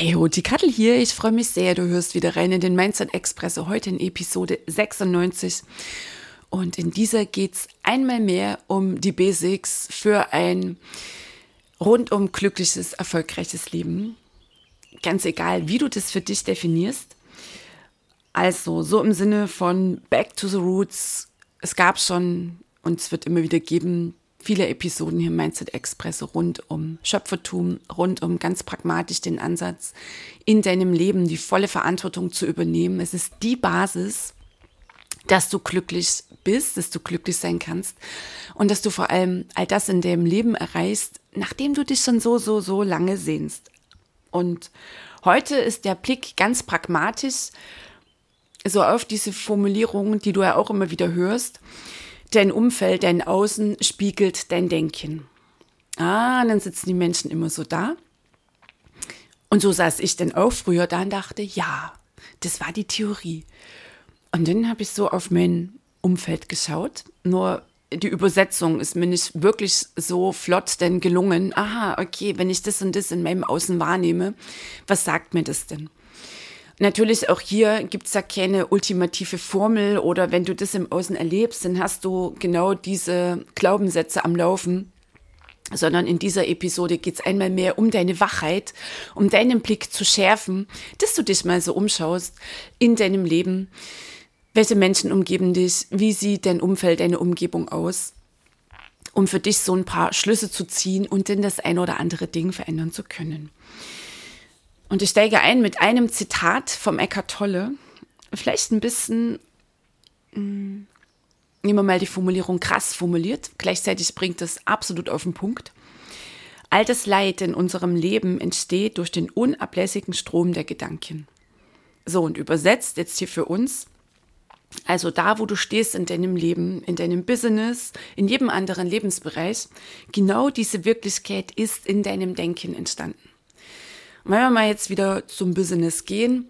Hey ho, die Kattel hier. Ich freue mich sehr, du hörst wieder rein in den Mindset Expresso, heute in Episode 96. Und in dieser geht es einmal mehr um die Basics für ein rundum glückliches, erfolgreiches Leben. Ganz egal, wie du das für dich definierst. Also, so im Sinne von Back to the Roots. Es gab schon und es wird immer wieder geben viele Episoden hier im Mindset Express rund um Schöpfertum, rund um ganz pragmatisch den Ansatz, in deinem Leben die volle Verantwortung zu übernehmen. Es ist die Basis, dass du glücklich bist, dass du glücklich sein kannst und dass du vor allem all das in deinem Leben erreichst, nachdem du dich schon so, so, so lange sehnst. Und heute ist der Blick ganz pragmatisch so auf diese Formulierungen, die du ja auch immer wieder hörst. Dein Umfeld, dein Außen spiegelt dein Denken. Ah, dann sitzen die Menschen immer so da. Und so saß ich dann auch früher da und dachte, ja, das war die Theorie. Und dann habe ich so auf mein Umfeld geschaut. Nur die Übersetzung ist mir nicht wirklich so flott denn gelungen. Aha, okay, wenn ich das und das in meinem Außen wahrnehme, was sagt mir das denn? Natürlich auch hier gibt es da keine ultimative Formel oder wenn du das im Außen erlebst, dann hast du genau diese Glaubenssätze am Laufen sondern in dieser Episode geht es einmal mehr um deine Wachheit, um deinen Blick zu schärfen, dass du dich mal so umschaust in deinem Leben. Welche Menschen umgeben dich? Wie sieht dein Umfeld, deine Umgebung aus? Um für dich so ein paar Schlüsse zu ziehen und dann das ein oder andere Ding verändern zu können. Und ich steige ein mit einem Zitat vom Eckart Tolle. Vielleicht ein bisschen, mh, mm, nehmen wir mal die Formulierung krass formuliert. Gleichzeitig bringt es absolut auf den Punkt. All das Leid in unserem Leben entsteht durch den unablässigen Strom der Gedanken. So, und übersetzt jetzt hier für uns, also da, wo du stehst in deinem Leben, in deinem Business, in jedem anderen Lebensbereich, genau diese Wirklichkeit ist in deinem Denken entstanden. Und wenn wir mal jetzt wieder zum Business gehen,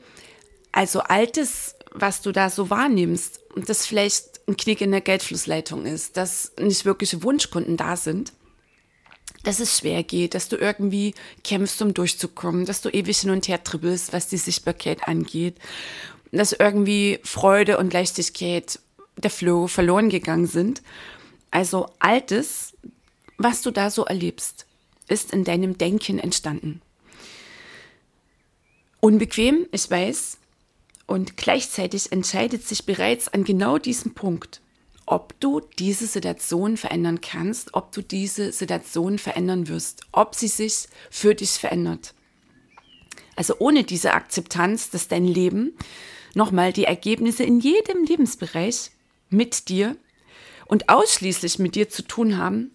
also altes, was du da so wahrnimmst, und das vielleicht ein Knick in der Geldflussleitung ist, dass nicht wirkliche Wunschkunden da sind, dass es schwer geht, dass du irgendwie kämpfst, um durchzukommen, dass du ewig hin und her tribbelst, was die Sichtbarkeit angeht, dass irgendwie Freude und Leichtigkeit, der Flow verloren gegangen sind. Also altes, was du da so erlebst, ist in deinem Denken entstanden. Unbequem, ich weiß. Und gleichzeitig entscheidet sich bereits an genau diesem Punkt, ob du diese Situation verändern kannst, ob du diese Situation verändern wirst, ob sie sich für dich verändert. Also ohne diese Akzeptanz, dass dein Leben nochmal die Ergebnisse in jedem Lebensbereich mit dir und ausschließlich mit dir zu tun haben,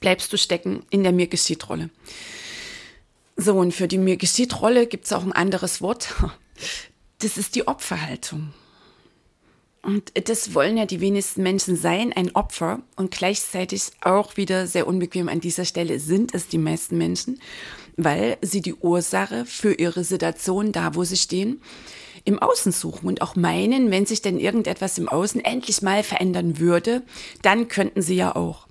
bleibst du stecken in der Mir geschieht Rolle. So, und für die mir geschieht Rolle gibt es auch ein anderes Wort. Das ist die Opferhaltung. Und das wollen ja die wenigsten Menschen sein, ein Opfer. Und gleichzeitig auch wieder sehr unbequem an dieser Stelle sind es die meisten Menschen, weil sie die Ursache für ihre Situation, da wo sie stehen, im Außen suchen und auch meinen, wenn sich denn irgendetwas im Außen endlich mal verändern würde, dann könnten sie ja auch.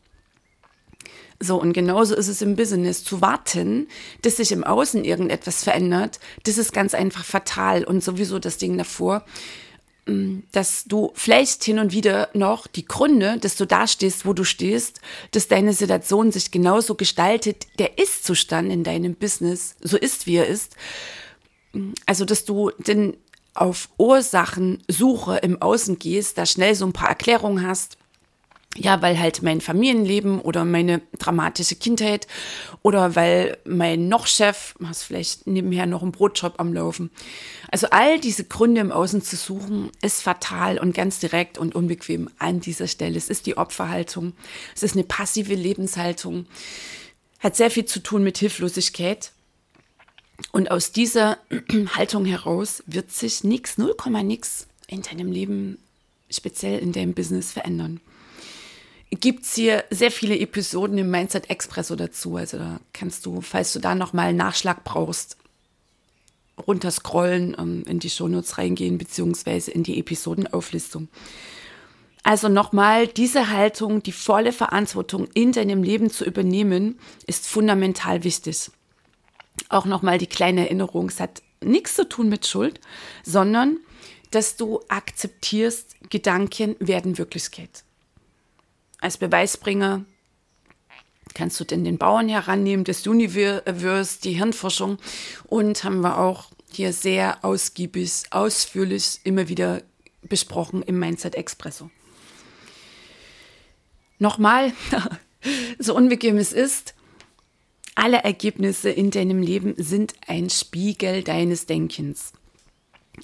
So, und genauso ist es im Business. Zu warten, dass sich im Außen irgendetwas verändert, das ist ganz einfach fatal. Und sowieso das Ding davor, mm, dass du vielleicht hin und wieder noch die Gründe, dass du da stehst, wo du stehst, dass deine Situation sich genauso gestaltet, der Ist-Zustand in deinem Business so ist, wie er ist. Mm, also, dass du denn auf Ursachensuche im Außen gehst, da schnell so ein paar Erklärungen hast, Ja, weil halt mein Familienleben oder meine dramatische Kindheit oder weil mein noch Chef, hast vielleicht nebenher noch einen Brotjob am Laufen. Also all diese Gründe im Außen zu suchen, ist fatal und ganz direkt und unbequem an dieser Stelle. Es ist die Opferhaltung. Es ist eine passive Lebenshaltung. Hat sehr viel zu tun mit Hilflosigkeit. Und aus dieser Haltung heraus wird sich nichts, 0, nix in deinem Leben, speziell in deinem Business verändern gibt es hier sehr viele Episoden im Mindset Expresso dazu. Also da kannst du, falls du da nochmal Nachschlag brauchst, runterscrollen, ähm, in die Shownotes reingehen, beziehungsweise in die Episodenauflistung. Also nochmal, diese Haltung, die volle Verantwortung in deinem Leben zu übernehmen, ist fundamental wichtig. Auch nochmal die kleine Erinnerung, es hat nichts zu tun mit Schuld, sondern dass du akzeptierst, Gedanken werden Wirklichkeit als Beweisbringer. Kannst du denn den Bauern herannehmen, das Universe, die Hirnforschung? Und haben wir auch hier sehr ausgiebig, ausführlich immer wieder besprochen im Mindset Expresso. Nochmal, so unbequem es ist, alle Ergebnisse in deinem Leben sind ein Spiegel deines Denkens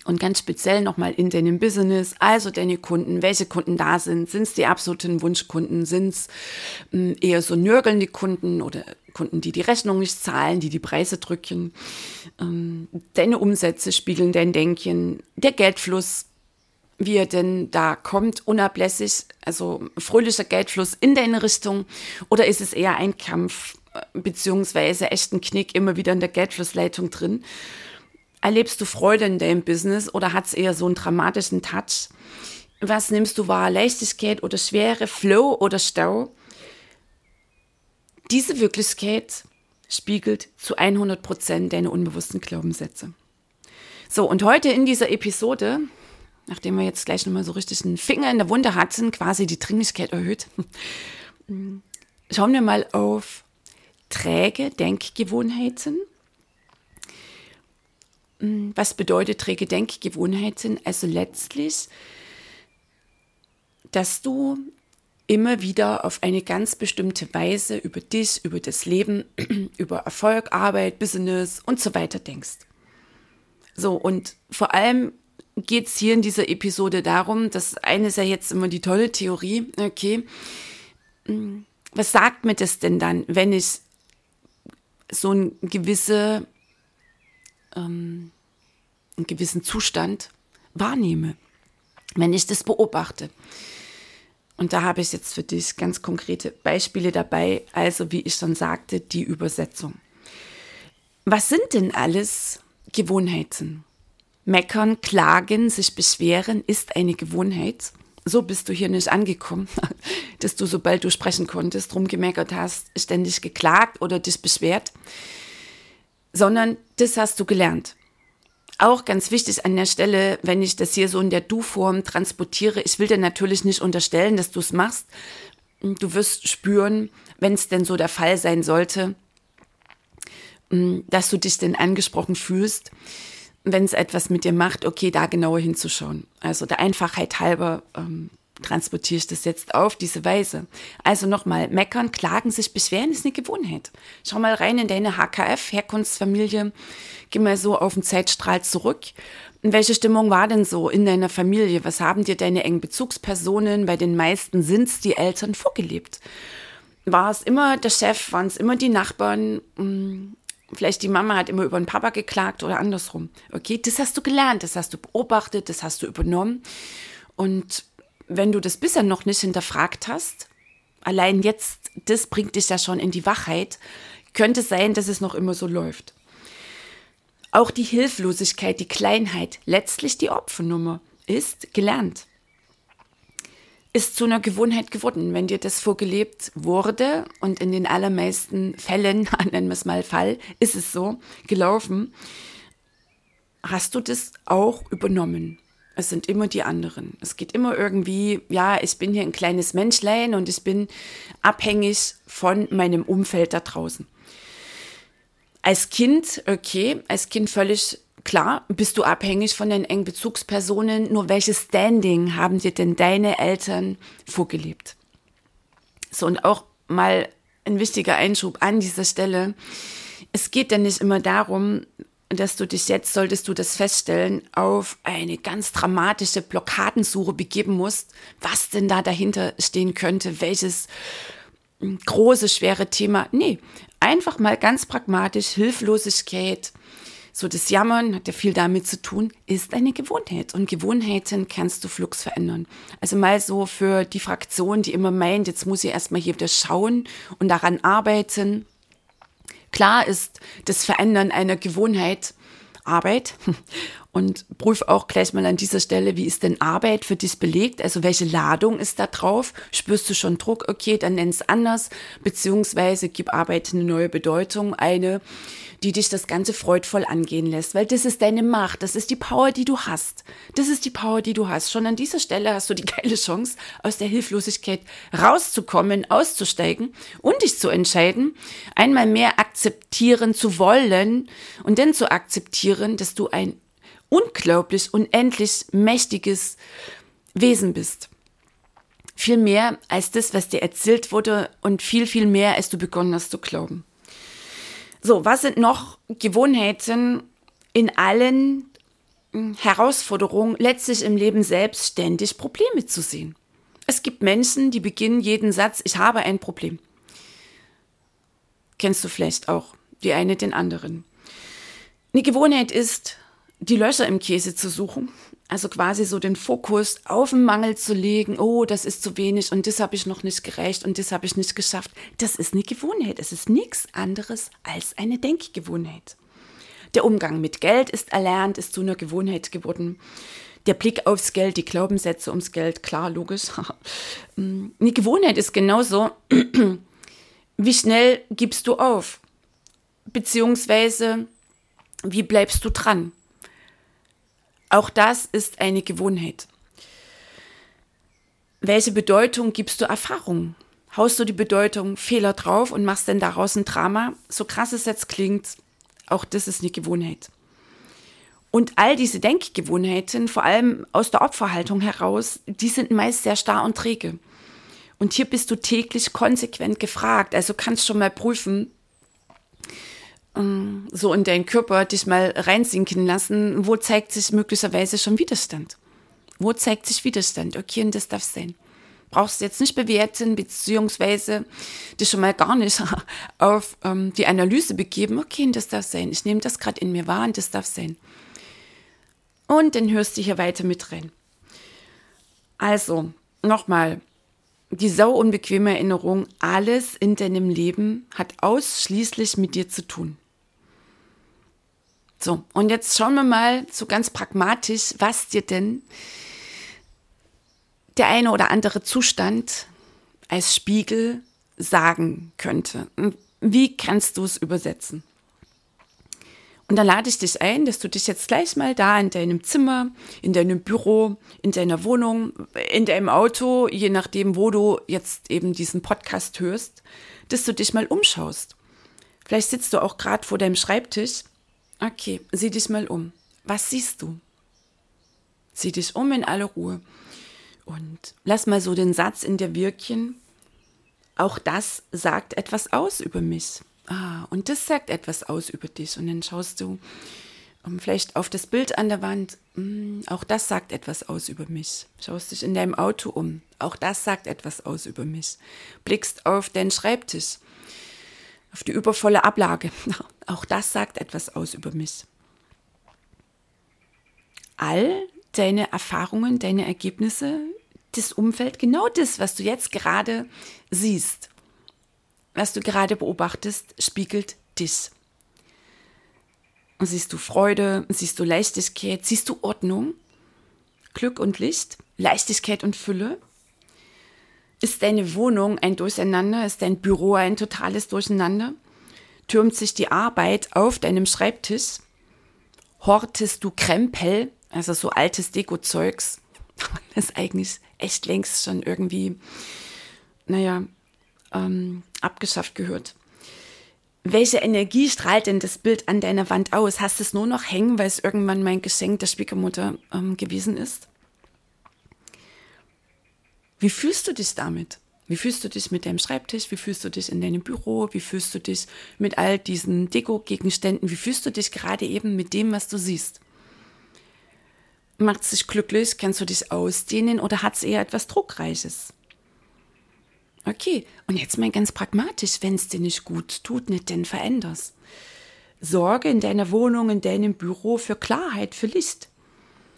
und ganz speziell nochmal in deinem Business, also deine Kunden, welche Kunden da sind, sind es die absoluten Wunschkunden, sind es hm, eher so nörgelnde Kunden oder Kunden, die die Rechnung nicht zahlen, die die Preise drücken, ähm, deine Umsätze spiegeln dein Denken, der Geldfluss, wie er denn da kommt, unablässig, also fröhlicher Geldfluss in deine Richtung? Oder ist es eher ein Kampf, äh, beziehungsweise echten Knick immer wieder in der Geldflussleitung drin? Erlebst du Freude in deinem Business oder hat es eher so einen dramatischen Touch? Was nimmst du wahr? Leichtigkeit oder Schwere, Flow oder Stau? Diese Wirklichkeit spiegelt zu 100 Prozent deine unbewussten Glaubenssätze. So, und heute in dieser Episode, nachdem wir jetzt gleich nochmal so richtig einen Finger in der Wunde hatten, quasi die Dringlichkeit erhöht, schauen wir mal auf träge Denkgewohnheiten was bedeutet träge Denkgewohnheiten? Also letztlich, dass du immer wieder auf eine ganz bestimmte Weise über dich, über das Leben, über Erfolg, Arbeit, Business und so weiter denkst. So, und vor allem geht es hier in dieser Episode darum, dass eine ist ja jetzt immer die tolle Theorie, okay, hm, was sagt mir das denn dann, wenn ich so eine gewisse ähm, einen gewissen Zustand wahrnehme, wenn ich das beobachte. Und da habe ich jetzt für dich ganz konkrete Beispiele dabei, also wie ich schon sagte, die Übersetzung. Was sind denn alles Gewohnheiten? Meckern, klagen, sich beschweren ist eine Gewohnheit. So bist du hier nicht angekommen, dass du, sobald du sprechen konntest, rumgemeckert hast, ständig geklagt oder dich beschwert, sondern das hast du gelernt. Auch ganz wichtig an der Stelle, wenn ich das hier so in der Du-Form transportiere, ich will dir natürlich nicht unterstellen, dass du es machst. Du wirst spüren, wenn es denn so der Fall sein sollte, mm, dass du dich denn angesprochen fühlst, wenn es etwas mit dir macht, okay, da genauer hinzuschauen. Also der Einfachheit halber ähm, transportiere ich das jetzt auf diese Weise. Also nochmal, meckern, klagen, sich beschweren ist eine Gewohnheit. Schau mal rein in deine HKF, Herkunftsfamilie, geh mal so auf den Zeitstrahl zurück. Welche Stimmung war denn so in deiner Familie? Was haben dir deine engen Bezugspersonen, bei den meisten sind es die Eltern, vorgelebt? War es immer der Chef, waren es immer die Nachbarn? Hm, vielleicht die Mama hat immer über den Papa geklagt oder andersrum. Okay, das hast du gelernt, das hast du beobachtet, das hast du übernommen. Und wenn du das bisher noch nicht hinterfragt hast, allein jetzt, das bringt dich ja schon in die Wachheit, könnte sein, dass es noch immer so läuft. Auch die Hilflosigkeit, die Kleinheit, letztlich die Opfernummer, ist gelernt. Ist zu einer Gewohnheit geworden. Wenn dir das vorgelebt wurde und in den allermeisten Fällen, nennen wir es mal Fall, ist es so gelaufen, hast du das auch übernommen. Es sind immer die anderen. Es geht immer irgendwie, ja, ich bin hier ein kleines Menschlein und ich bin abhängig von meinem Umfeld da draußen. Als Kind, okay, als Kind völlig klar, bist du abhängig von deinen engen Bezugspersonen. Nur welches Standing haben dir denn deine Eltern vorgelebt? So, und auch mal ein wichtiger Einschub an dieser Stelle. Es geht dann nicht immer darum, dass du dich jetzt, solltest du das feststellen, auf eine ganz dramatische Blockadensuche begeben musst, was denn da dahinter stehen könnte, welches hm, große, schwere Thema. Nee, einfach mal ganz pragmatisch, Hilflosigkeit, so das Jammern hat ja viel damit zu tun, ist eine Gewohnheit. Und Gewohnheiten kannst du flugs verändern. Also mal so für die Fraktion, die immer meint, jetzt muss ich erstmal hier wieder schauen und daran arbeiten. Klar ist das Verändern einer Gewohnheit Arbeit und prüf auch gleich mal an dieser Stelle, wie ist denn Arbeit für dich belegt? Also welche Ladung ist da drauf? Spürst du schon Druck? Okay, dann nenn es anders, beziehungsweise gib Arbeit eine neue Bedeutung, eine, die dich das Ganze freudvoll angehen lässt, weil das ist deine Macht, das ist die Power, die du hast. Das ist die Power, die du hast. Schon an dieser Stelle hast du die geile Chance, aus der Hilflosigkeit rauszukommen, auszusteigen und dich zu entscheiden, einmal mehr akzeptieren zu wollen und dann zu akzeptieren, dass du ein unglaublich, unendlich mächtiges Wesen bist. Viel mehr als das, was dir erzählt wurde und viel, viel mehr, als du begonnen hast zu glauben. So, was sind noch Gewohnheiten in allen hm, Herausforderungen, letztlich im Leben selbst ständig Probleme zu sehen? Es gibt Menschen, die beginnen jeden Satz, ich habe ein Problem. Kennst du vielleicht auch, die eine den anderen. Eine Gewohnheit ist, die Löcher im Käse zu suchen. Also quasi so den Fokus auf den Mangel zu legen, oh, das ist zu wenig und das habe ich noch nicht gerecht und das habe ich nicht geschafft. Das ist eine Gewohnheit. Es ist nichts anderes als eine Denkgewohnheit. Der Umgang mit Geld ist erlernt, ist zu einer Gewohnheit geworden. Der Blick aufs Geld, die Glaubenssätze ums Geld, klar, logisch. eine Gewohnheit ist genauso, wie schnell gibst du auf? Beziehungsweise, wie bleibst du dran? Auch das ist eine Gewohnheit. Welche Bedeutung gibst du Erfahrung? Haust du die Bedeutung Fehler drauf und machst dann daraus ein Drama? So krass es jetzt klingt, auch das ist eine Gewohnheit. Und all diese Denkgewohnheiten, vor allem aus der Opferhaltung heraus, die sind meist sehr starr und träge. Und hier bist du täglich konsequent gefragt. Also kannst schon mal prüfen, ähm, so in deinen Körper dich mal reinsinken lassen, wo zeigt sich möglicherweise schon Widerstand? Wo zeigt sich Widerstand? Okay, und das darf sein. Brauchst du jetzt nicht bewerten, beziehungsweise dich schon mal gar nicht auf ähm, die Analyse begeben. Okay, und das darf sein. Ich nehme das gerade in mir wahr und das darf sein. Und dann hörst du hier weiter mit rein. Also, nochmal, die sau unbequeme Erinnerung, alles in deinem Leben hat ausschließlich mit dir zu tun. So, und jetzt schauen wir mal so ganz pragmatisch, was dir denn der eine oder andere Zustand als Spiegel sagen könnte. Wie kannst du es übersetzen? Und dann lade ich dich ein, dass du dich jetzt gleich mal da in deinem Zimmer, in deinem Büro, in deiner Wohnung, in deinem Auto, je nachdem, wo du jetzt eben diesen Podcast hörst, dass du dich mal umschaust. Vielleicht sitzt du auch gerade vor deinem Schreibtisch Okay, sieh dich mal um. Was siehst du? Sieh dich um in aller Ruhe und lass mal so den Satz in dir wirken. Auch das sagt etwas aus über mich. Ah, und das sagt etwas aus über dich. Und dann schaust du um, ähm, vielleicht auf das Bild an der Wand. Mm, auch das sagt etwas aus über mich. Schaust dich in deinem Auto um. Auch das sagt etwas aus über mich. Blickst auf deinen Schreibtisch auf die übervolle Ablage. Auch das sagt etwas aus über mich. All deine Erfahrungen, deine Ergebnisse, das Umfeld, genau das, was du jetzt gerade siehst, was du gerade beobachtest, spiegelt dich. Und siehst du Freude, siehst du Leichtigkeit, siehst du Ordnung, Glück und Licht, Leichtigkeit und Fülle, ist deine Wohnung ein Durcheinander? Ist dein Büro ein totales Durcheinander? Türmt sich die Arbeit auf deinem Schreibtisch? Hortest du Krempel, also so altes Deko-Zeugs, das eigentlich echt längst schon irgendwie, naja, ähm, abgeschafft gehört? Welche Energie strahlt denn das Bild an deiner Wand aus? Hast es nur noch hängen, weil es irgendwann mein Geschenk der Schwiegermutter ähm, gewesen ist? Wie fühlst du dich damit? Wie fühlst du dich mit deinem Schreibtisch? Wie fühlst du dich in deinem Büro? Wie fühlst du dich mit all diesen Deko-Gegenständen? Wie fühlst du dich gerade eben mit dem, was du siehst? Macht es dich glücklich? Kannst du dich ausdehnen oder hat es eher etwas Druckreiches? Okay, und jetzt mal ganz pragmatisch, wenn es dir nicht gut tut, nicht denn veränderst. Sorge in deiner Wohnung, in deinem Büro für Klarheit, für Licht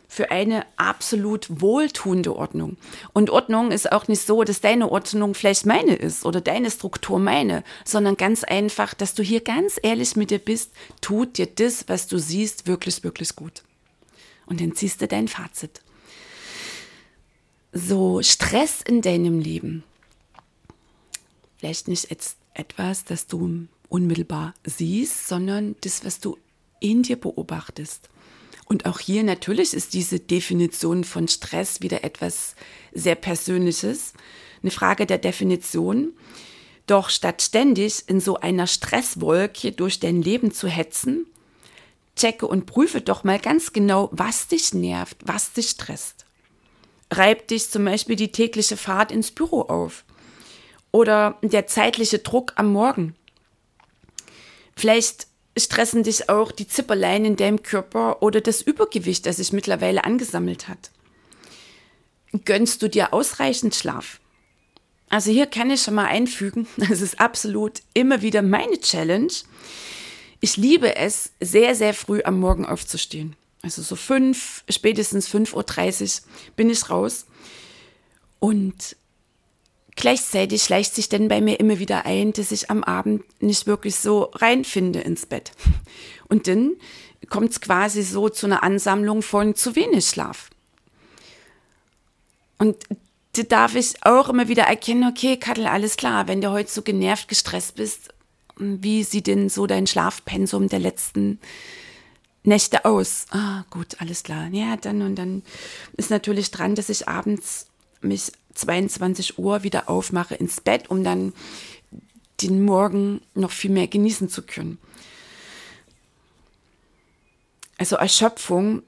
für eine absolut wohltuende Ordnung. Und Ordnung ist auch nicht so, dass deine Ordnung vielleicht meine ist oder deine Struktur meine, sondern ganz einfach, dass du hier ganz ehrlich mit dir bist, tut dir das, was du siehst, wirklich, wirklich gut. Und dann ziehst du dein Fazit. So, Stress in deinem Leben. Vielleicht nicht jetzt etwas, das du unmittelbar siehst, sondern das, was du in dir beobachtest. Und auch hier natürlich ist diese Definition von Stress wieder etwas sehr Persönliches, eine Frage der Definition. Doch statt ständig in so einer Stresswolke durch dein Leben zu hetzen, checke und prüfe doch mal ganz genau, was dich nervt, was dich stresst. Reibt dich zum Beispiel die tägliche Fahrt ins Büro auf oder der zeitliche Druck am Morgen. Vielleicht stressen dich auch die Zipperlein in deinem Körper oder das Übergewicht, das sich mittlerweile angesammelt hat. Gönnst du dir ausreichend Schlaf? Also hier kann ich schon mal einfügen, das ist absolut immer wieder meine Challenge. Ich liebe es, sehr, sehr früh am Morgen aufzustehen. Also so fünf, spätestens 5.30 Uhr bin ich raus. Und Gleichzeitig schleicht sich denn bei mir immer wieder ein, dass ich am Abend nicht wirklich so reinfinde ins Bett. Und dann kommt es quasi so zu einer Ansammlung von zu wenig Schlaf. Und da darf ich auch immer wieder erkennen, okay, Kattel, alles klar, wenn du heute so genervt, gestresst bist, wie sieht denn so dein Schlafpensum der letzten Nächte aus? Ah, gut, alles klar. Ja, dann und dann ist natürlich dran, dass ich abends mich 22 Uhr wieder aufmache ins Bett, um dann den Morgen noch viel mehr genießen zu können. Also Erschöpfung,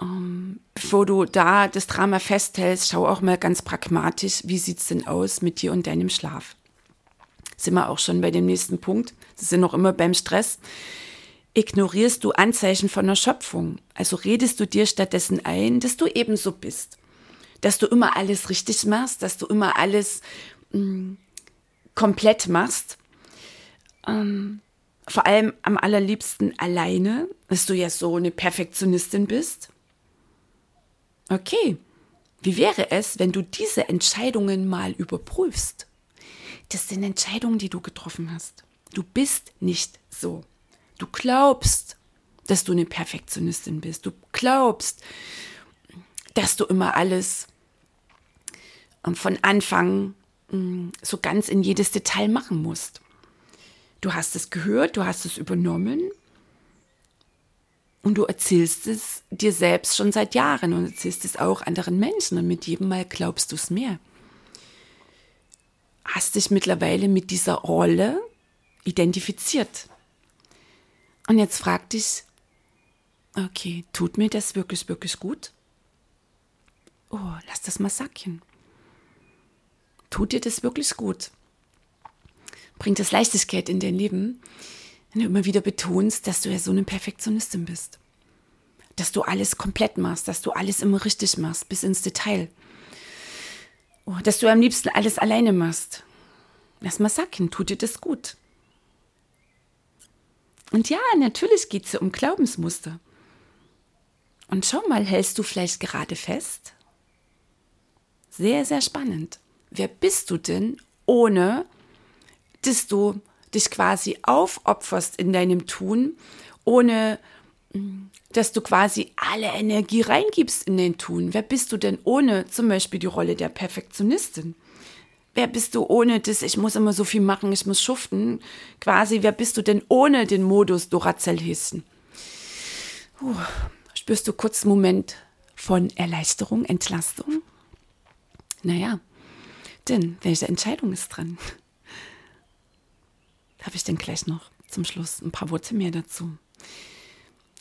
ähm, bevor du da das Drama festhältst, schau auch mal ganz pragmatisch, wie sieht es denn aus mit dir und deinem Schlaf. Sind wir auch schon bei dem nächsten Punkt. Das sind noch immer beim Stress. Ignorierst du Anzeichen von Erschöpfung? Also redest du dir stattdessen ein, dass du ebenso bist dass du immer alles richtig machst, dass du immer alles mh, mm, komplett machst. Ähm, vor allem am allerliebsten alleine, dass du ja so eine Perfektionistin bist. Okay, wie wäre es, wenn du diese Entscheidungen mal überprüfst? Das sind Entscheidungen, die du getroffen hast. Du bist nicht so. Du glaubst, dass du eine Perfektionistin bist. Du glaubst, dass du immer alles ähm, von Anfang mm, so ganz in jedes Detail machen musst. Du hast es gehört, du hast es übernommen und du erzählst es dir selbst schon seit Jahren und erzählst es auch anderen Menschen und mit jedem Mal glaubst du es mehr. Hast dich mittlerweile mit dieser Rolle identifiziert. Und jetzt frag dich, okay, tut mir das wirklich, wirklich gut? Oh, lass das mal sacken. Tut dir das wirklich gut? Bringt es Leichtigkeit in dein Leben, wenn du immer wieder betonst, dass du ja so eine Perfektionistin bist? Dass du alles komplett machst, dass du alles immer richtig machst, bis ins Detail. Oh, dass du am liebsten alles alleine machst. Lass mal sacken, tut dir das gut? Und ja, natürlich geht es um Glaubensmuster. Und schau mal, hältst du vielleicht gerade fest? Sehr, sehr spannend. Wer bist du denn, ohne dass du dich quasi aufopferst in deinem Tun, ohne mm, dass du quasi alle Energie reingibst in den Tun? Wer bist du denn ohne zum Beispiel die Rolle der Perfektionistin? Wer bist du ohne das, ich muss immer so viel machen, ich muss schuften? Quasi, wer bist du denn ohne den Modus Duracell-Häschen? Uh, spürst du kurz einen Moment von Erleichterung, Entlastung? Naja, denn welche Entscheidung ist dran? Habe ich denn gleich noch zum Schluss ein paar Worte mehr dazu.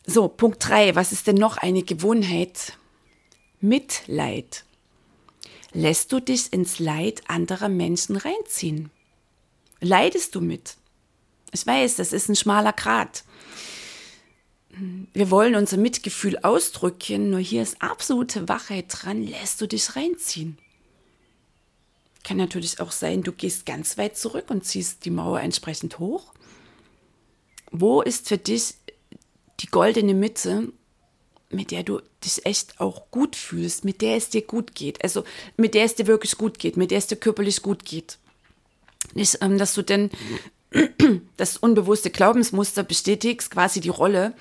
So, Punkt 3. Was ist denn noch eine Gewohnheit? Mitleid. lässt du dich ins Leid anderer Menschen reinziehen? Leidest du mit? Ich weiß, das ist ein schmaler Grat. Wir wollen unser Mitgefühl ausdrücken, nur hier ist absolute Wachheit dran, lässt du dich reinziehen. Kann natürlich auch sein, du gehst ganz weit zurück und ziehst die Mauer entsprechend hoch. Wo ist für dich die goldene Mitte, mit der du dich echt auch gut fühlst, mit der es dir gut geht, also mit der es dir wirklich gut geht, mit der es dir körperlich gut geht. Nicht, ähm, dass du denn das unbewusste Glaubensmuster bestätigst, quasi die Rolle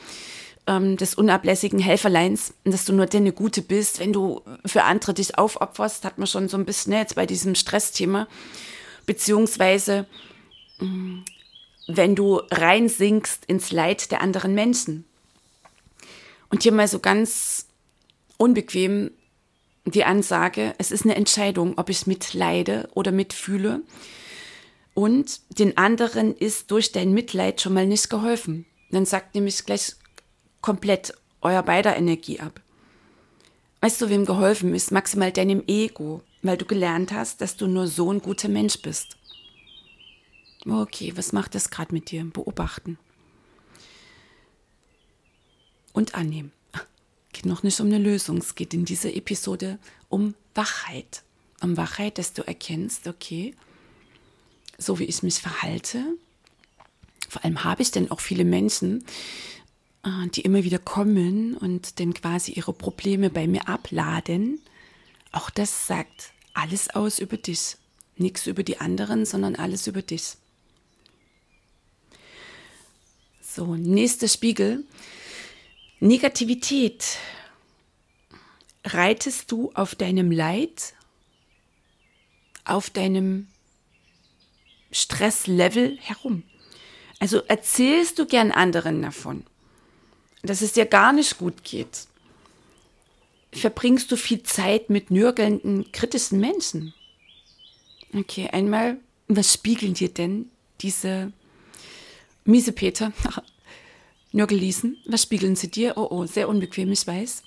ähm, des unablässigen Helferleins, dass du nur deine Gute bist, wenn du für andere dich aufopferst, hat man schon so ein bisschen ne, jetzt bei diesem Stressthema, beziehungsweise mm, wenn du reinsinkst ins Leid der anderen Menschen. Und hier mal so ganz unbequem die Ansage, es ist eine Entscheidung, ob ich mitleide oder mitfühle. Und den anderen ist durch dein Mitleid schon mal nicht geholfen. Dann sagt nämlich gleich komplett euer beider Energie ab. Weißt du, wem geholfen ist? Maximal deinem Ego, weil du gelernt hast, dass du nur so ein guter Mensch bist. Okay, was macht das gerade mit dir? Beobachten. Und annehmen. Geht noch nicht um eine Lösung. Es geht in dieser Episode um Wachheit. Um Wachheit, dass du erkennst, okay, so wie ich mich verhalte. Vor allem habe ich denn auch viele Menschen, die immer wieder kommen und dann quasi ihre Probleme bei mir abladen. Auch das sagt alles aus über dich. Nichts über die anderen, sondern alles über dich. So, nächster Spiegel. Negativität. Reitest du auf deinem Leid, auf deinem Stresslevel herum. Also erzählst du gern anderen davon, dass es dir gar nicht gut geht. Verbringst du viel Zeit mit nörgelnden, kritischen Menschen? Okay, einmal, was spiegeln dir denn diese miese Peter, Nörgelliesen, was spiegeln sie dir? Oh, oh, sehr unbequem, ich weiß.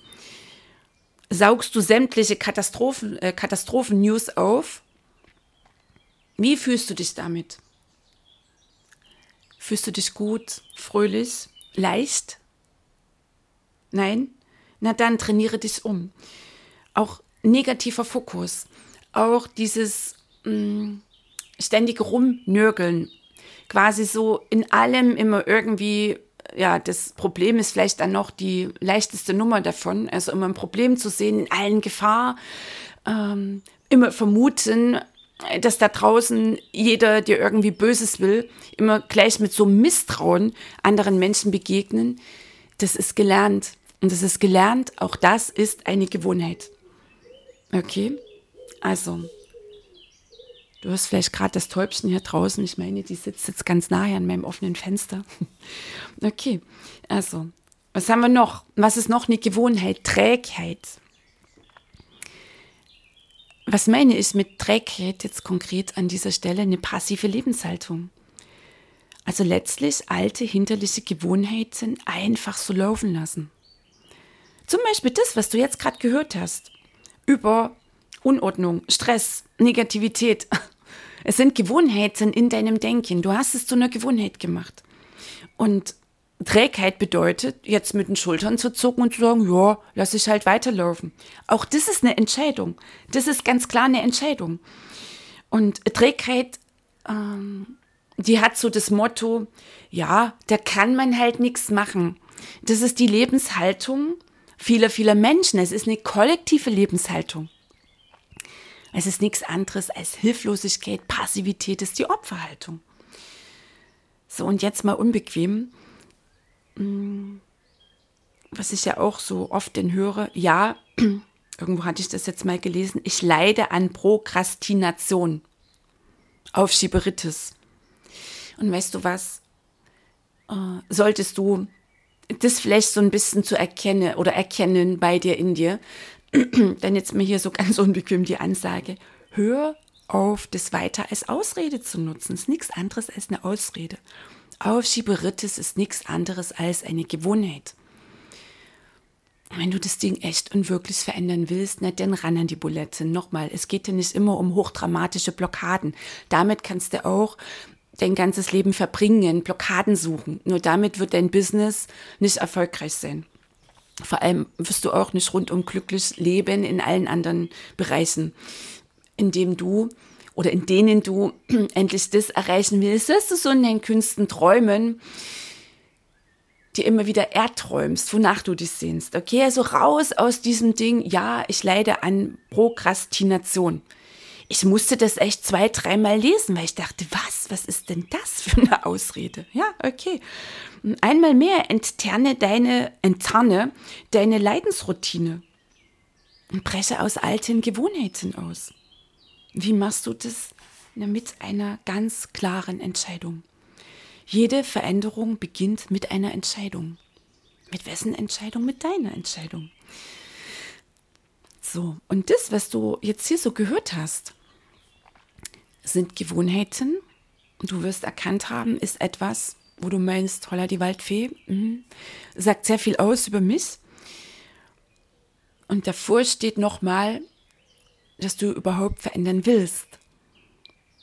Saugst du sämtliche Katastrophen, äh, Katastrophen-News auf wie fühlst du dich damit? Fühlst du dich gut, fröhlich, leicht? Nein? Na dann trainiere dich um. Auch negativer Fokus, auch dieses mh, mm, ständige Rumnörgeln, quasi so in allem immer irgendwie, ja, das Problem ist vielleicht dann noch die leichteste Nummer davon, also immer ein Problem zu sehen, in allen Gefahr, ähm, immer vermuten, dass da draußen jeder, der irgendwie Böses will, immer gleich mit so Misstrauen anderen Menschen begegnen, das ist gelernt. Und das ist gelernt, auch das ist eine Gewohnheit. Okay? Also, du hast vielleicht gerade das Täubchen hier draußen. Ich meine, die sitzt jetzt ganz nahe an meinem offenen Fenster. Okay, also, was haben wir noch? Was ist noch eine Gewohnheit? Trägheit. Was meine ich mit Trägheit jetzt konkret an dieser Stelle? Eine passive Lebenshaltung. Also letztlich alte hinterliche Gewohnheiten einfach so laufen lassen. Zum Beispiel das, was du jetzt gerade gehört hast. Über Unordnung, Stress, Negativität. Es sind Gewohnheiten in deinem Denken. Du hast es zu einer Gewohnheit gemacht. Und Trägheit bedeutet, jetzt mit den Schultern zu zucken und zu sagen, ja, lass ich halt weiterlaufen. Auch das ist eine Entscheidung. Das ist ganz klar eine Entscheidung. Und Trägheit, ähm, die hat so das Motto, ja, da kann man halt nichts machen. Das ist die Lebenshaltung vieler, vieler Menschen. Es ist eine kollektive Lebenshaltung. Es ist nichts anderes als Hilflosigkeit, Passivität ist die Opferhaltung. So, und jetzt mal unbequem was ich ja auch so oft denn höre, ja, irgendwo hatte ich das jetzt mal gelesen, ich leide an Prokrastination, Aufschieberitis. Und weißt du was? Äh, solltest du das vielleicht so ein bisschen zu erkennen oder erkennen bei dir in dir, dann jetzt mir hier so ganz unbequem die Ansage, hör auf, das weiter als Ausrede zu nutzen. Es ist nichts anderes als eine Ausrede. Aufschieberitis ist nichts anderes als eine Gewohnheit. wenn du das Ding echt und wirklich verändern willst, na, dann ran an die Bulette. Nochmal, es geht ja nicht immer um hochdramatische Blockaden. Damit kannst du auch dein ganzes Leben verbringen, Blockaden suchen. Nur damit wird dein Business nicht erfolgreich sein. Vor allem wirst du auch nicht rundum glücklich leben in allen anderen Bereichen, indem du oder in denen du endlich das erreichen willst, dass du so in deinen Künsten träumen, dir immer wieder erträumst, wonach du dich sehnst. Okay, also raus aus diesem Ding, ja, ich leide an Prokrastination. Ich musste das echt zwei, dreimal lesen, weil ich dachte, was, was ist denn das für eine Ausrede? Ja, okay. Einmal mehr enterne deine, enttarne deine Leidensroutine und breche aus alten Gewohnheiten aus. Wie machst du das? Mit einer ganz klaren Entscheidung. Jede Veränderung beginnt mit einer Entscheidung. Mit wessen Entscheidung? Mit deiner Entscheidung. So, und das, was du jetzt hier so gehört hast, sind Gewohnheiten. Du wirst erkannt haben, ist etwas, wo du meinst, holla die Waldfee, mhm. sagt sehr viel aus über mich. Und davor steht nochmal, dass du überhaupt verändern willst.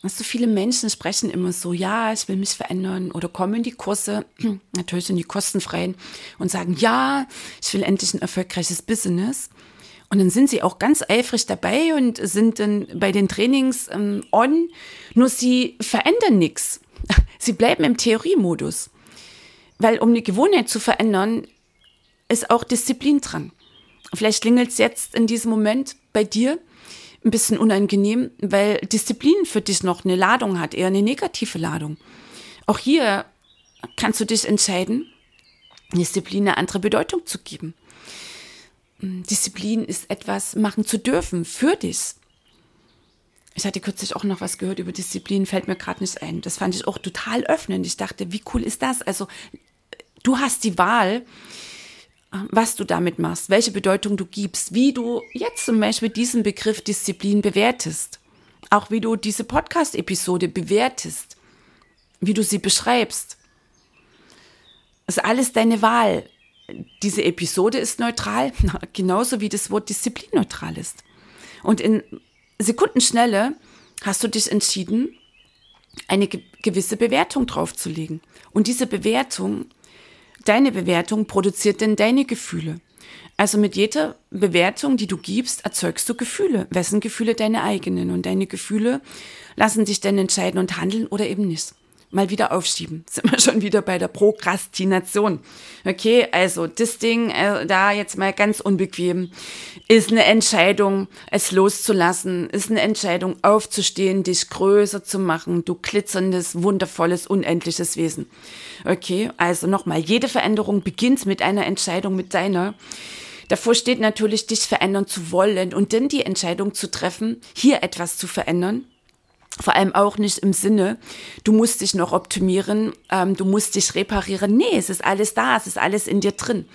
So viele Menschen sprechen immer so, ja, ich will mich verändern oder kommen in die Kurse, natürlich in die kostenfreien und sagen, ja, ich will endlich ein erfolgreiches Business. Und dann sind sie auch ganz eifrig dabei und sind dann bei den Trainings ähm, on, nur sie verändern nichts. Sie bleiben im Theoriemodus. Weil um eine Gewohnheit zu verändern, ist auch Disziplin dran. Vielleicht klingelt es jetzt in diesem Moment bei dir ein bisschen unangenehm, weil Disziplin für dich noch eine Ladung hat, eher eine negative Ladung. Auch hier kannst du dich entscheiden, Disziplin eine andere Bedeutung zu geben. Disziplin ist etwas machen zu dürfen für dich. Ich hatte kürzlich auch noch was gehört über Disziplin, fällt mir gerade nicht ein. Das fand ich auch total öffnend. Ich dachte, wie cool ist das? Also, du hast die Wahl, was du damit machst, welche Bedeutung du gibst, wie du jetzt zum Beispiel diesen Begriff Disziplin bewertest. Auch wie du diese Podcast-Episode bewertest, wie du sie beschreibst. Das ist alles deine Wahl. Diese Episode ist neutral, genauso wie das Wort Disziplin neutral ist. Und in Sekundenschnelle hast du dich entschieden, eine gewisse Bewertung draufzulegen. Und diese Bewertung, deine Bewertung, produziert denn deine Gefühle. Also mit jeder Bewertung, die du gibst, erzeugst du Gefühle. Wessen Gefühle deine eigenen? Und deine Gefühle lassen dich dann entscheiden und handeln oder eben nicht mal wieder aufschieben. Sind wir schon wieder bei der Prokrastination. Okay, also das Ding, äh, da jetzt mal ganz unbequem, ist eine Entscheidung, es loszulassen, ist eine Entscheidung, aufzustehen, dich größer zu machen, du glitzerndes, wundervolles, unendliches Wesen. Okay, also nochmal, jede Veränderung beginnt mit einer Entscheidung, mit deiner. Davor steht natürlich, dich verändern zu wollen und dann die Entscheidung zu treffen, hier etwas zu verändern vor allem auch nicht im Sinne, du musst dich noch optimieren, ähm, du musst dich reparieren. Nee, es ist alles da, es ist alles in dir drin.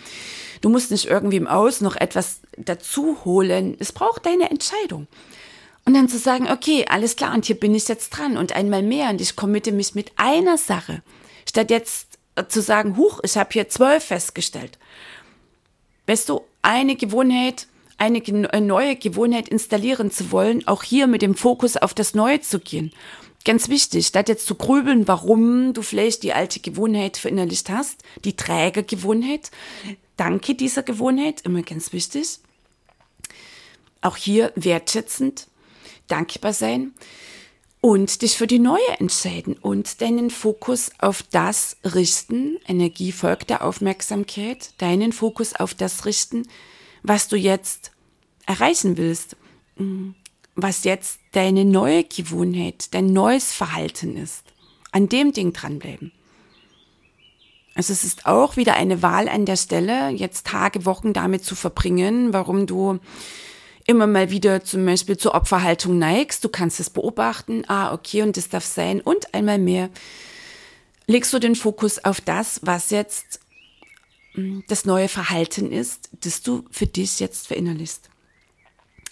Du musst nicht irgendwie im Aus noch etwas dazu holen. Es braucht deine Entscheidung. Und dann zu sagen, okay, alles klar, und hier bin ich jetzt dran und einmal mehr und ich committe mich mit einer Sache, statt jetzt zu sagen, huch, ich habe hier zwölf festgestellt. Weißt du, eine Gewohnheit eine neue Gewohnheit installieren zu wollen, auch hier mit dem Fokus auf das Neue zu gehen. Ganz wichtig, statt jetzt zu grübeln, warum du vielleicht die alte Gewohnheit verinnerlicht hast, die träge Gewohnheit. Danke dieser Gewohnheit, immer ganz wichtig. Auch hier wertschätzend, dankbar sein und dich für die neue entscheiden und deinen Fokus auf das richten. Energie folgt der Aufmerksamkeit, deinen Fokus auf das richten, was du jetzt erreichen willst, mm, was jetzt deine neue Gewohnheit, dein neues Verhalten ist. An dem Ding dranbleiben. Also es ist auch wieder eine Wahl an der Stelle, jetzt Tage, Wochen damit zu verbringen, warum du immer mal wieder zum Beispiel zur Opferhaltung neigst. Du kannst es beobachten, ah, okay, und das darf sein. Und einmal mehr legst du den Fokus auf das, was jetzt das neue Verhalten ist, das du für dich jetzt verinnerlichst.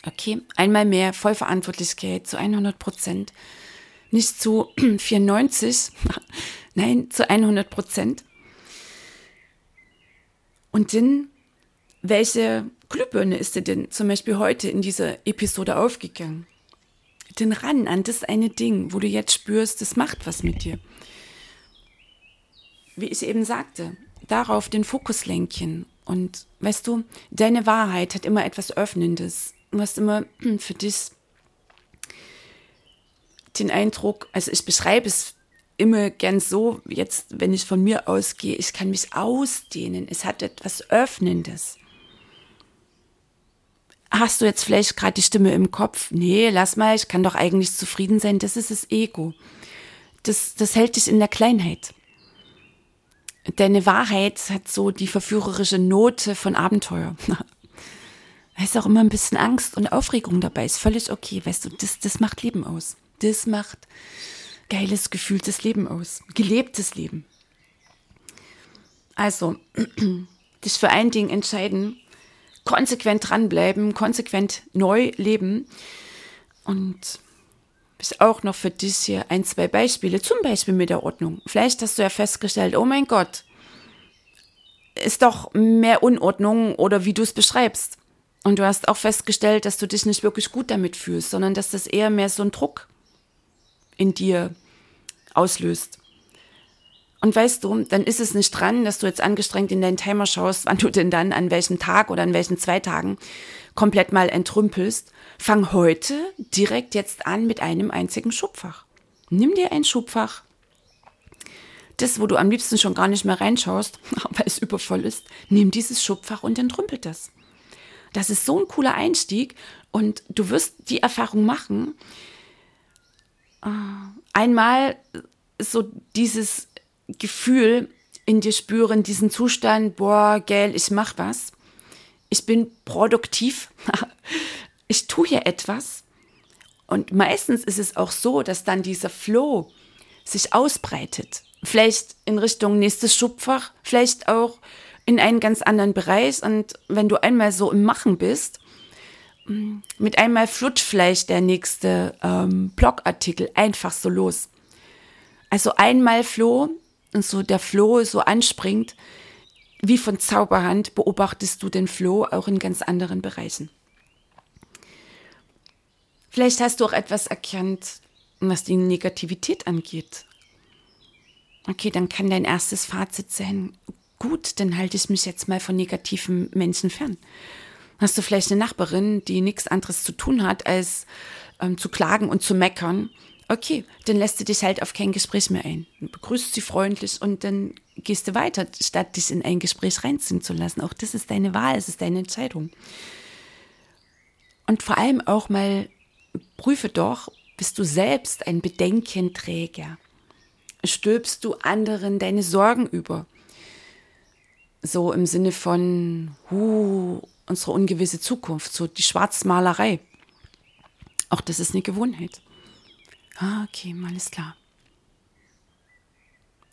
Okay, einmal mehr Vollverantwortlichkeit zu 100 Prozent, nicht zu 94, nein, zu 100 Prozent. Und dann welche Glühbirne ist dir denn zum Beispiel heute in dieser Episode aufgegangen? Den ran an das eine Ding, wo du jetzt spürst, das macht was mit dir. Wie ich eben sagte, darauf den Fokus lenken. Und weißt du, deine Wahrheit hat immer etwas Öffnendes. Du hast immer für dich den Eindruck, also ich beschreibe es immer gern so, jetzt, wenn ich von mir ausgehe, ich kann mich ausdehnen. Es hat etwas Öffnendes. Hast du jetzt vielleicht gerade die Stimme im Kopf? Nee, lass mal, ich kann doch eigentlich zufrieden sein. Das ist das Ego. Das, das hält dich in der Kleinheit. Deine Wahrheit hat so die verführerische Note von Abenteuer. Da ist auch immer ein bisschen Angst und Aufregung dabei. Ist völlig okay, weißt du, das, das macht Leben aus. Das macht geiles, gefühltes Leben aus. Gelebtes Leben. Also, dich für ein Ding entscheiden, konsequent dranbleiben, konsequent neu leben. Und bis auch noch für dich hier ein, zwei Beispiele, zum Beispiel mit der Ordnung. Vielleicht hast du ja festgestellt, oh mein Gott, ist doch mehr Unordnung oder wie du es beschreibst. Und du hast auch festgestellt, dass du dich nicht wirklich gut damit fühlst, sondern dass das eher mehr so ein Druck in dir auslöst. Und weißt du, dann ist es nicht dran, dass du jetzt angestrengt in deinen Timer schaust, wann du denn dann an welchem Tag oder an welchen zwei Tagen komplett mal entrümpelst. Fang heute direkt jetzt an mit einem einzigen Schubfach. Nimm dir ein Schubfach. Das, wo du am liebsten schon gar nicht mehr reinschaust, weil es übervoll ist, nimm dieses Schubfach und entrümpel das. Das ist so ein cooler Einstieg und du wirst die Erfahrung machen, äh, einmal so dieses Gefühl in dir spüren, diesen Zustand, boah, gell, ich mach was. Ich bin produktiv. ich tue hier etwas. Und meistens ist es auch so, dass dann dieser Flow sich ausbreitet. Vielleicht in Richtung nächstes Schubfach, vielleicht auch in einen ganz anderen Bereich. Und wenn du einmal so im Machen bist, mm, mit einmal flutscht vielleicht der nächste ähm, Blogartikel einfach so los. Also einmal Floh und so der Floh so anspringt, wie von Zauberhand beobachtest du den Floh auch in ganz anderen Bereichen. Vielleicht hast du auch etwas erkannt, was die Negativität angeht. Okay, dann kann dein erstes Fazit sein, gut, dann halte ich mich jetzt mal von negativen Menschen fern. Hast du vielleicht eine Nachbarin, die nichts anderes zu tun hat, als ähm, zu klagen und zu meckern Okay, dann lässt du dich halt auf kein Gespräch mehr ein. Du begrüßt sie freundlich und dann gehst du weiter, statt dich in ein Gespräch reinziehen zu lassen. Auch das ist deine Wahl, es ist deine Entscheidung. Und vor allem auch mal prüfe doch, bist du selbst ein Bedenkenträger? Stülpst du anderen deine Sorgen über? So im Sinne von, huh, unsere ungewisse Zukunft, so die Schwarzmalerei. Auch das ist eine Gewohnheit. Ah, okay, alles klar.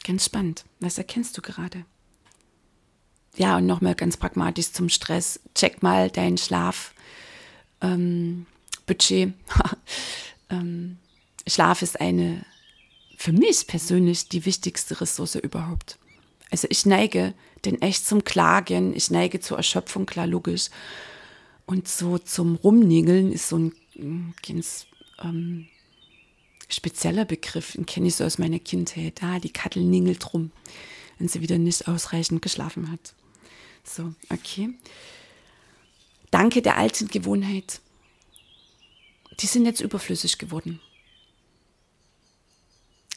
Ganz spannend. Was erkennst du gerade? Ja, und nochmal ganz pragmatisch zum Stress. Check mal dein Schlafbudget. Ähm, ähm, Schlaf ist eine, für mich persönlich, die wichtigste Ressource überhaupt. Also ich neige denn echt zum Klagen, ich neige zur Erschöpfung, klar, logisch. Und so zum Rumnägeln ist so ein ganz ähm, spezieller Begriff, den kenne ich so aus meiner Kindheit. Ah, die Kattel ningelt rum, wenn sie wieder nicht ausreichend geschlafen hat. So, okay. Danke der alten Gewohnheit. Die sind jetzt überflüssig geworden.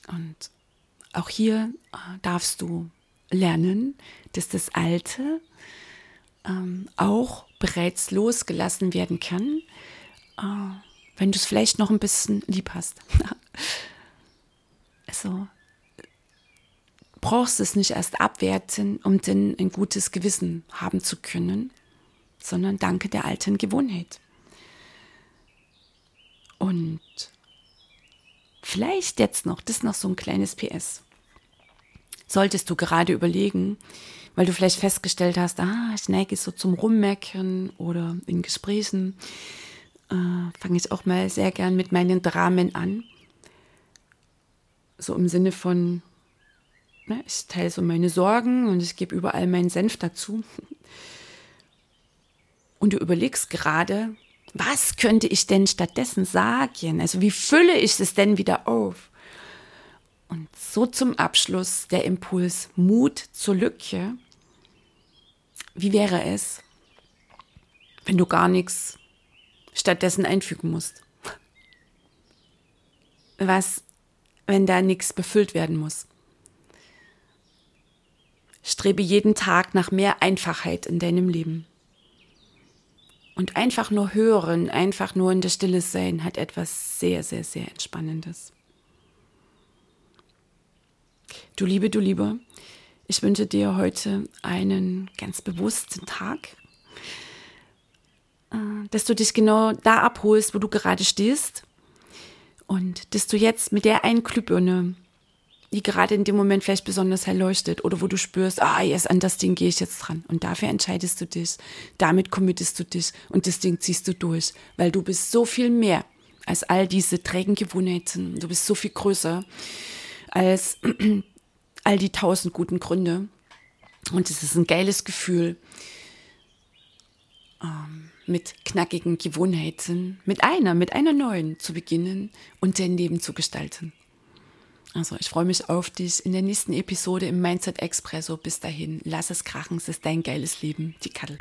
Und auch hier äh, darfst du lernen, dass das Alte ähm, auch bereits losgelassen werden kann. Äh, wenn du es vielleicht noch ein bisschen lieb hast. also brauchst es nicht erst abwerten, um dann ein gutes Gewissen haben zu können, sondern danke der alten Gewohnheit. Und vielleicht jetzt noch, das ist noch so ein kleines PS. Solltest du gerade überlegen, weil du vielleicht festgestellt hast, ah, ich neige so zum Rummeckern oder in Gesprächen, äh, fange ich auch mal sehr gern mit meinen Dramen an. So im Sinne von, ne, ich teile so meine Sorgen und ich gebe überall meinen Senf dazu. und du überlegst gerade, was könnte ich denn stattdessen sagen? Also wie fülle ich es denn wieder auf? Und so zum Abschluss der Impuls Mut zur Lücke. Wie wäre es, wenn du gar nichts stattdessen einfügen musst? Was, wenn da nichts befüllt werden muss? Strebe jeden Tag nach mehr Einfachheit in deinem Leben. Und einfach nur hören, einfach nur in der Stille sein, hat etwas sehr, sehr, sehr Entspannendes. Du Liebe, du Liebe, ich wünsche dir heute einen ganz bewussten Tag, äh, dass du dich genau da abholst, wo du gerade stehst und dass du jetzt mit der einen Glühbirne die gerade in dem Moment vielleicht besonders hell leuchtet oder wo du spürst, ah, jetzt an das Ding gehe ich jetzt dran. Und dafür entscheidest du dich, damit committest du dich und das Ding ziehst du durch, weil du bist so viel mehr als all diese trägen Gewohnheiten. Du bist so viel größer als all die tausend guten Gründe. Und es ist ein geiles Gefühl, ähm, mit knackigen Gewohnheiten, mit einer, mit einer neuen zu beginnen und dein Leben zu gestalten. Also ich freue mich auf dich in der nächsten Episode im Mindset Expresso. Bis dahin, lass es krachen, es ist dein geiles Leben. Die Kattel.